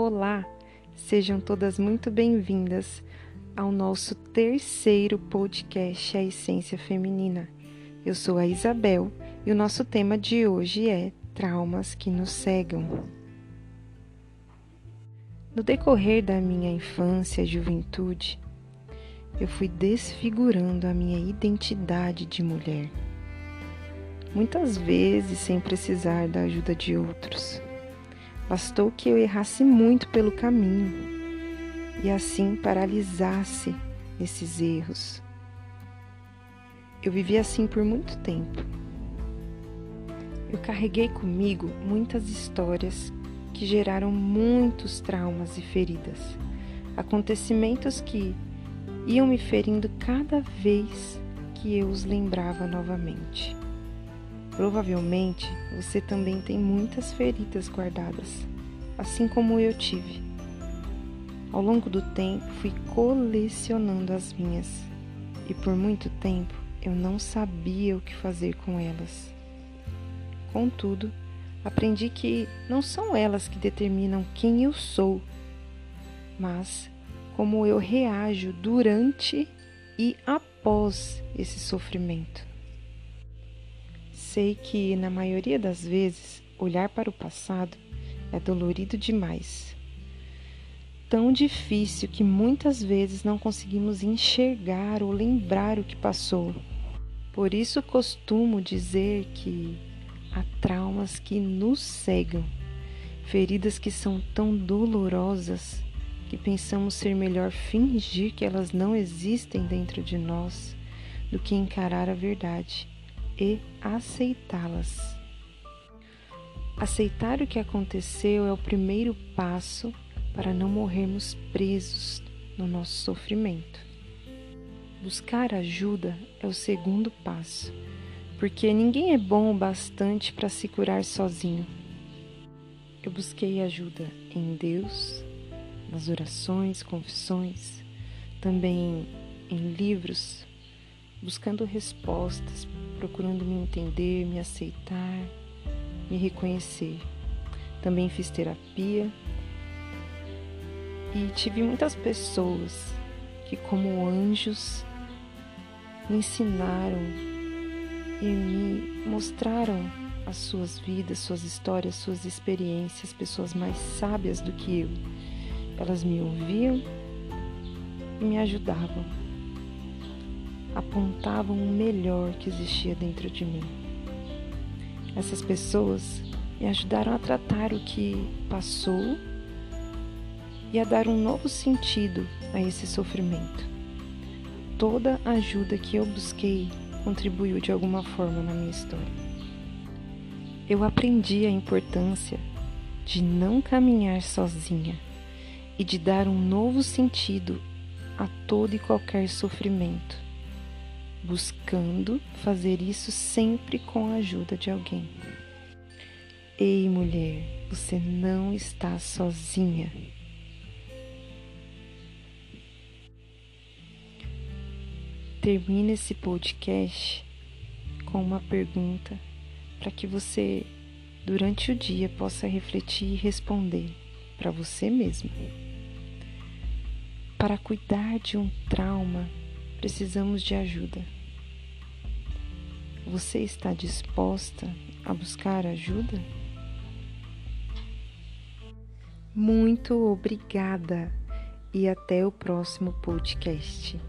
Olá, sejam todas muito bem-vindas ao nosso terceiro podcast A Essência Feminina. Eu sou a Isabel e o nosso tema de hoje é Traumas que nos cegam. No decorrer da minha infância e juventude, eu fui desfigurando a minha identidade de mulher. Muitas vezes sem precisar da ajuda de outros. Bastou que eu errasse muito pelo caminho e assim paralisasse esses erros. Eu vivi assim por muito tempo. Eu carreguei comigo muitas histórias que geraram muitos traumas e feridas, acontecimentos que iam me ferindo cada vez que eu os lembrava novamente. Provavelmente você também tem muitas feridas guardadas, assim como eu tive. Ao longo do tempo, fui colecionando as minhas e por muito tempo eu não sabia o que fazer com elas. Contudo, aprendi que não são elas que determinam quem eu sou, mas como eu reajo durante e após esse sofrimento. Sei que, na maioria das vezes, olhar para o passado é dolorido demais. Tão difícil que muitas vezes não conseguimos enxergar ou lembrar o que passou. Por isso costumo dizer que há traumas que nos cegam, feridas que são tão dolorosas que pensamos ser melhor fingir que elas não existem dentro de nós do que encarar a verdade e aceitá-las. Aceitar o que aconteceu é o primeiro passo para não morrermos presos no nosso sofrimento. Buscar ajuda é o segundo passo, porque ninguém é bom o bastante para se curar sozinho. Eu busquei ajuda em Deus, nas orações, confissões, também em livros, buscando respostas procurando me entender, me aceitar, me reconhecer. Também fiz terapia e tive muitas pessoas que, como anjos, me ensinaram e me mostraram as suas vidas, suas histórias, suas experiências, pessoas mais sábias do que eu. Elas me ouviam e me ajudavam apontavam o melhor que existia dentro de mim. Essas pessoas me ajudaram a tratar o que passou e a dar um novo sentido a esse sofrimento. Toda a ajuda que eu busquei contribuiu de alguma forma na minha história. Eu aprendi a importância de não caminhar sozinha e de dar um novo sentido a todo e qualquer sofrimento buscando fazer isso sempre com a ajuda de alguém. Ei, mulher, você não está sozinha. Termine esse podcast com uma pergunta para que você, durante o dia, possa refletir e responder para você mesmo. Para cuidar de um trauma precisamos de ajuda. Você está disposta a buscar ajuda? Muito obrigada e até o próximo podcast.